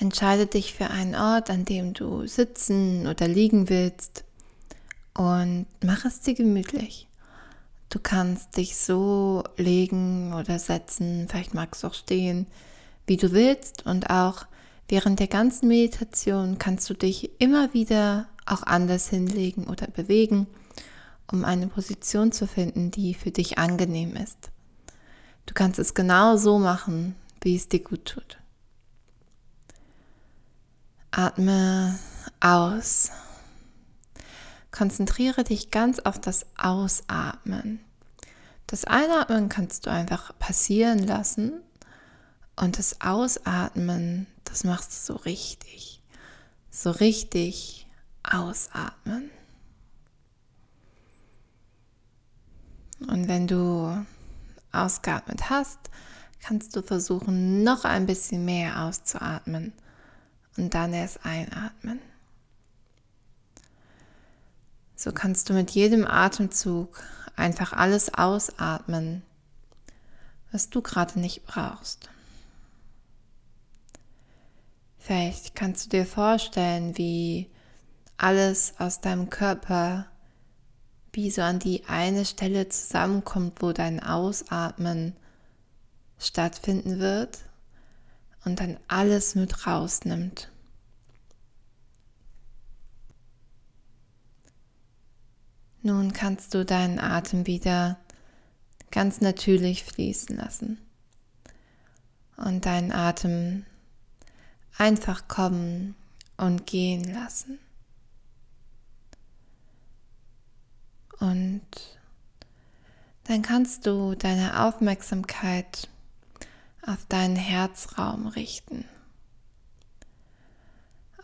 Entscheide dich für einen Ort, an dem du sitzen oder liegen willst und mach es dir gemütlich. Du kannst dich so legen oder setzen, vielleicht magst du auch stehen, wie du willst und auch während der ganzen Meditation kannst du dich immer wieder auch anders hinlegen oder bewegen, um eine Position zu finden, die für dich angenehm ist. Du kannst es genau so machen, wie es dir gut tut. Atme aus. Konzentriere dich ganz auf das Ausatmen. Das Einatmen kannst du einfach passieren lassen und das Ausatmen, das machst du so richtig. So richtig ausatmen. Und wenn du ausgeatmet hast, kannst du versuchen, noch ein bisschen mehr auszuatmen und dann erst einatmen. So kannst du mit jedem Atemzug einfach alles ausatmen, was du gerade nicht brauchst. Vielleicht kannst du dir vorstellen, wie alles aus deinem Körper wie so an die eine Stelle zusammenkommt, wo dein Ausatmen stattfinden wird und dann alles mit rausnimmt. Nun kannst du deinen Atem wieder ganz natürlich fließen lassen und deinen Atem einfach kommen und gehen lassen. Und dann kannst du deine Aufmerksamkeit auf deinen Herzraum richten.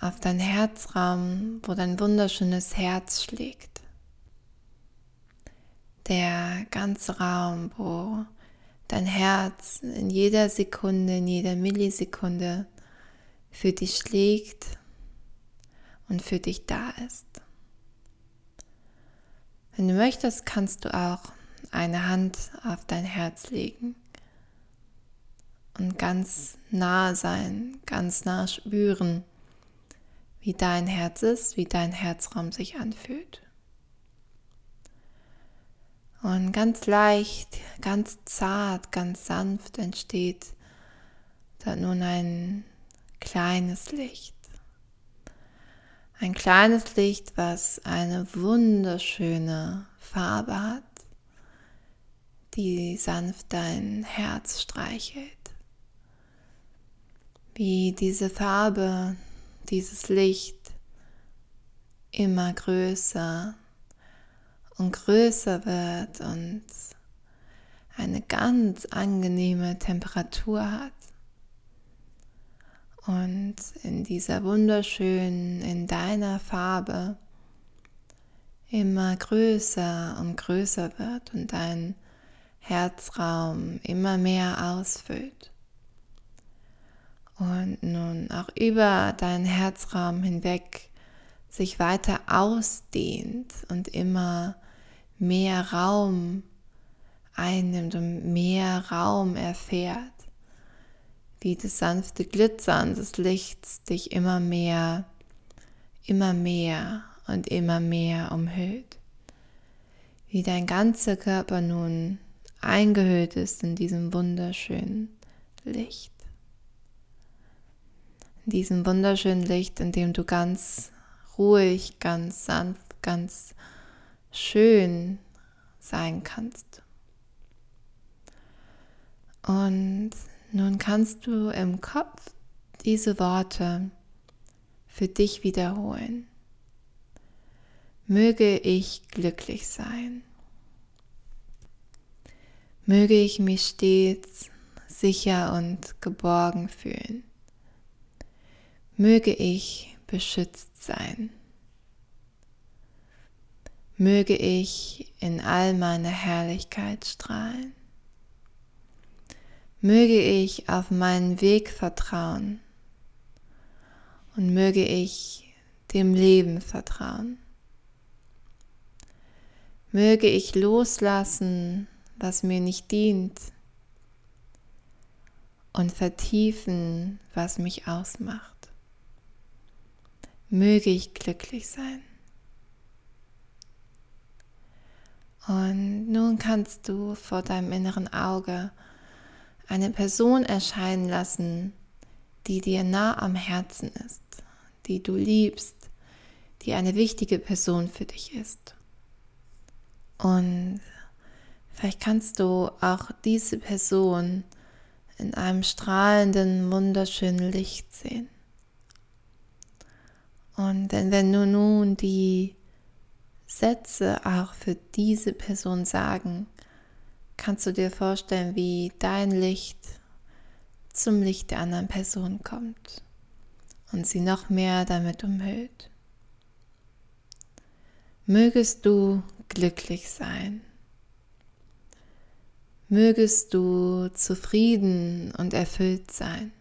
Auf deinen Herzraum, wo dein wunderschönes Herz schlägt. Der ganze Raum, wo dein Herz in jeder Sekunde, in jeder Millisekunde für dich schlägt und für dich da ist. Wenn du möchtest, kannst du auch eine Hand auf dein Herz legen und ganz nah sein, ganz nah spüren, wie dein Herz ist, wie dein Herzraum sich anfühlt. Und ganz leicht, ganz zart, ganz sanft entsteht da nun ein kleines Licht. Ein kleines Licht, was eine wunderschöne Farbe hat, die sanft dein Herz streichelt wie diese Farbe, dieses Licht immer größer und größer wird und eine ganz angenehme Temperatur hat. Und in dieser wunderschönen, in deiner Farbe immer größer und größer wird und dein Herzraum immer mehr ausfüllt und nun auch über deinen Herzraum hinweg sich weiter ausdehnt und immer mehr Raum einnimmt und mehr Raum erfährt, wie das sanfte Glitzern des Lichts dich immer mehr, immer mehr und immer mehr umhüllt, wie dein ganzer Körper nun eingehüllt ist in diesem wunderschönen Licht. In diesem wunderschönen Licht, in dem du ganz ruhig, ganz sanft, ganz schön sein kannst. Und nun kannst du im Kopf diese Worte für dich wiederholen. Möge ich glücklich sein. Möge ich mich stets sicher und geborgen fühlen möge ich beschützt sein. Möge ich in all meiner Herrlichkeit strahlen. Möge ich auf meinen Weg vertrauen und möge ich dem Leben vertrauen. Möge ich loslassen, was mir nicht dient und vertiefen, was mich ausmacht. Möge ich glücklich sein. Und nun kannst du vor deinem inneren Auge eine Person erscheinen lassen, die dir nah am Herzen ist, die du liebst, die eine wichtige Person für dich ist. Und vielleicht kannst du auch diese Person in einem strahlenden, wunderschönen Licht sehen. Und denn wenn du nun die Sätze auch für diese Person sagen, kannst du dir vorstellen, wie dein Licht zum Licht der anderen Person kommt und sie noch mehr damit umhüllt. Mögest du glücklich sein. Mögest du zufrieden und erfüllt sein.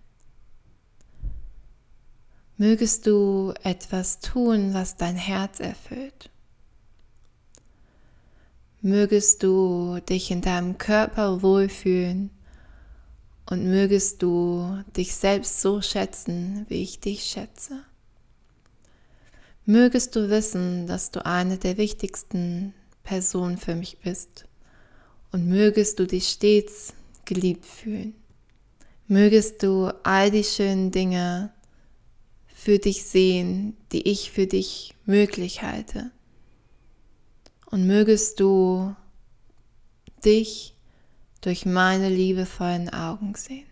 Mögest du etwas tun, was dein Herz erfüllt. Mögest du dich in deinem Körper wohlfühlen und mögest du dich selbst so schätzen, wie ich dich schätze. Mögest du wissen, dass du eine der wichtigsten Personen für mich bist und mögest du dich stets geliebt fühlen. Mögest du all die schönen Dinge für dich sehen, die ich für dich möglich halte und mögest du dich durch meine liebevollen Augen sehen.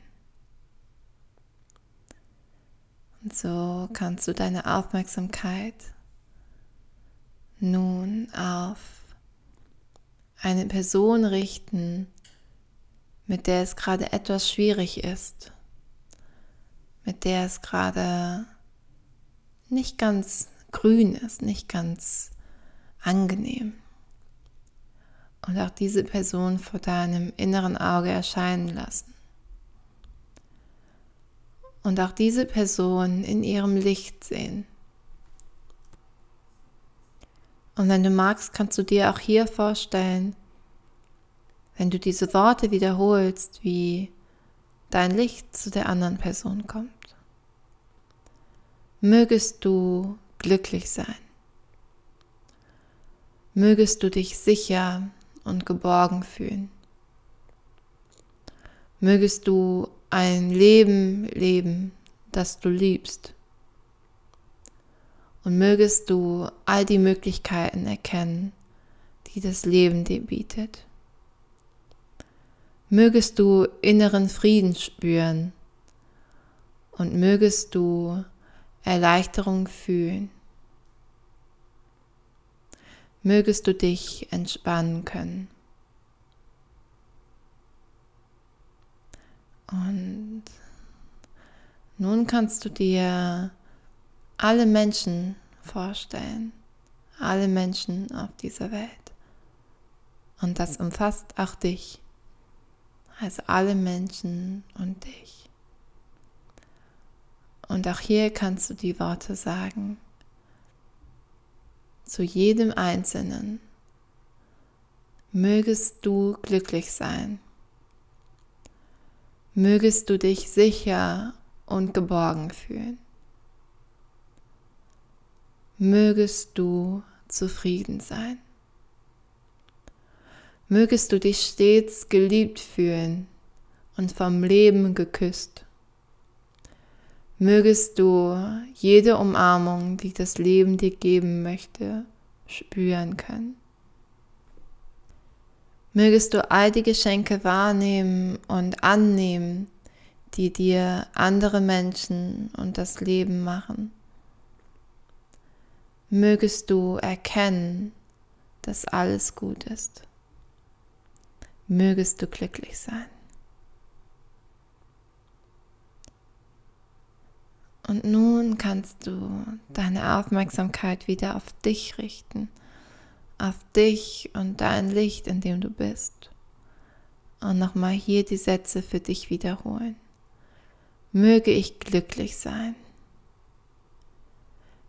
Und so kannst du deine Aufmerksamkeit nun auf eine Person richten, mit der es gerade etwas schwierig ist, mit der es gerade nicht ganz grün ist, nicht ganz angenehm und auch diese Person vor deinem inneren Auge erscheinen lassen. Und auch diese Person in ihrem Licht sehen. Und wenn du magst, kannst du dir auch hier vorstellen, wenn du diese Worte wiederholst, wie dein Licht zu der anderen Person kommt. Mögest du glücklich sein. Mögest du dich sicher und geborgen fühlen. Mögest du ein Leben leben, das du liebst. Und mögest du all die Möglichkeiten erkennen, die das Leben dir bietet. Mögest du inneren Frieden spüren und mögest du Erleichterung fühlen mögest du dich entspannen können. Und nun kannst du dir alle Menschen vorstellen, alle Menschen auf dieser Welt. Und das umfasst auch dich, also alle Menschen und dich. Und auch hier kannst du die Worte sagen, zu jedem Einzelnen. Mögest du glücklich sein. Mögest du dich sicher und geborgen fühlen. Mögest du zufrieden sein. Mögest du dich stets geliebt fühlen und vom Leben geküsst. Mögest du jede Umarmung, die das Leben dir geben möchte, spüren können. Mögest du all die Geschenke wahrnehmen und annehmen, die dir andere Menschen und das Leben machen. Mögest du erkennen, dass alles gut ist. Mögest du glücklich sein. Und nun kannst du deine Aufmerksamkeit wieder auf dich richten, auf dich und dein Licht, in dem du bist. Und nochmal hier die Sätze für dich wiederholen. Möge ich glücklich sein.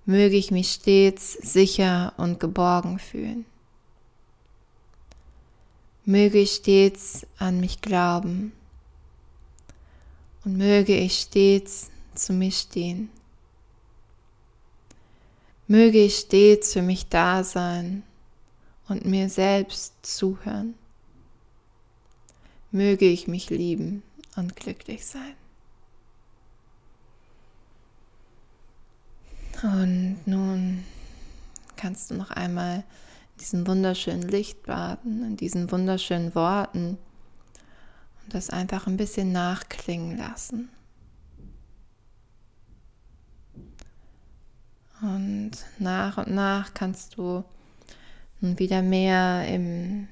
Möge ich mich stets sicher und geborgen fühlen. Möge ich stets an mich glauben. Und möge ich stets zu mir stehen. Möge ich stets für mich da sein und mir selbst zuhören. Möge ich mich lieben und glücklich sein. Und nun kannst du noch einmal in diesem wunderschönen Licht baden, in diesen wunderschönen Worten und das einfach ein bisschen nachklingen lassen. Und nach und nach kannst du wieder mehr im,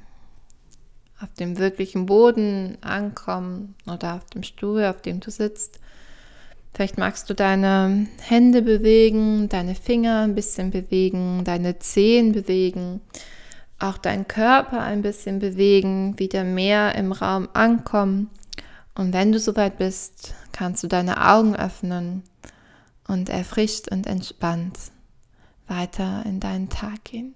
auf dem wirklichen Boden ankommen oder auf dem Stuhl, auf dem du sitzt. Vielleicht magst du deine Hände bewegen, deine Finger ein bisschen bewegen, deine Zehen bewegen, auch deinen Körper ein bisschen bewegen, wieder mehr im Raum ankommen. Und wenn du soweit bist, kannst du deine Augen öffnen und erfrischt und entspannt weiter in deinen Tag gehen.